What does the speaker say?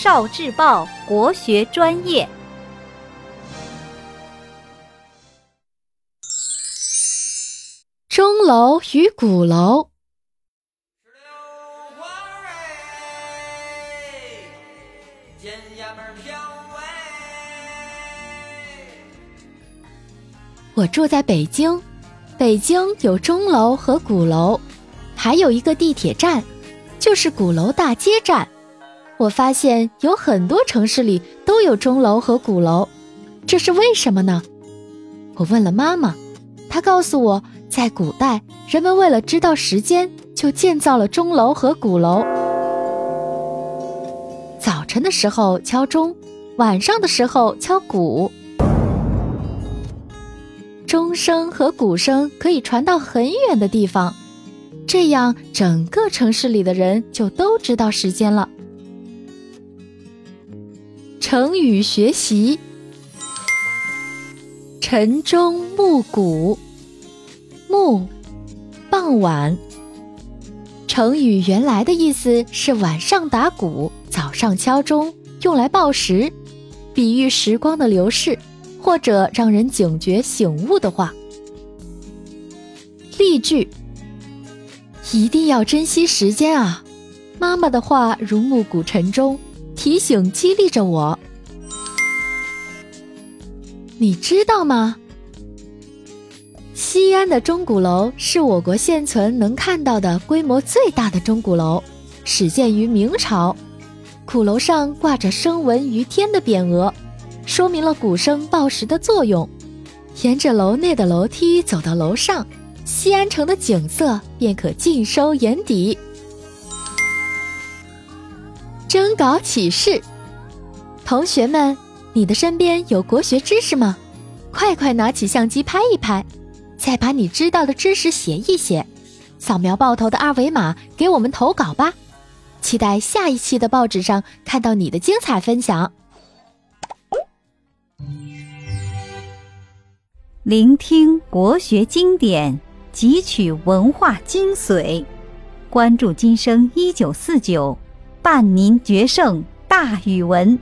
少智报国学专业。钟楼与鼓楼。我住在北京，北京有钟楼和鼓楼，还有一个地铁站，就是鼓楼大街站。我发现有很多城市里都有钟楼和鼓楼，这是为什么呢？我问了妈妈，她告诉我。在古代，人们为了知道时间，就建造了钟楼和鼓楼。早晨的时候敲钟，晚上的时候敲鼓。钟声和鼓声可以传到很远的地方，这样整个城市里的人就都知道时间了。成语学习：晨钟暮鼓。暮，傍晚。成语原来的意思是晚上打鼓，早上敲钟，用来报时，比喻时光的流逝，或者让人警觉醒悟的话。例句：一定要珍惜时间啊！妈妈的话如暮鼓晨钟，提醒激励着我。你知道吗？西安的钟鼓楼是我国现存能看到的规模最大的钟鼓楼，始建于明朝。鼓楼上挂着“声闻于天”的匾额，说明了鼓声报时的作用。沿着楼内的楼梯走到楼上，西安城的景色便可尽收眼底。征稿启事：同学们，你的身边有国学知识吗？快快拿起相机拍一拍。再把你知道的知识写一写，扫描报头的二维码给我们投稿吧，期待下一期的报纸上看到你的精彩分享。聆听国学经典，汲取文化精髓，关注今生一九四九，伴您决胜大语文。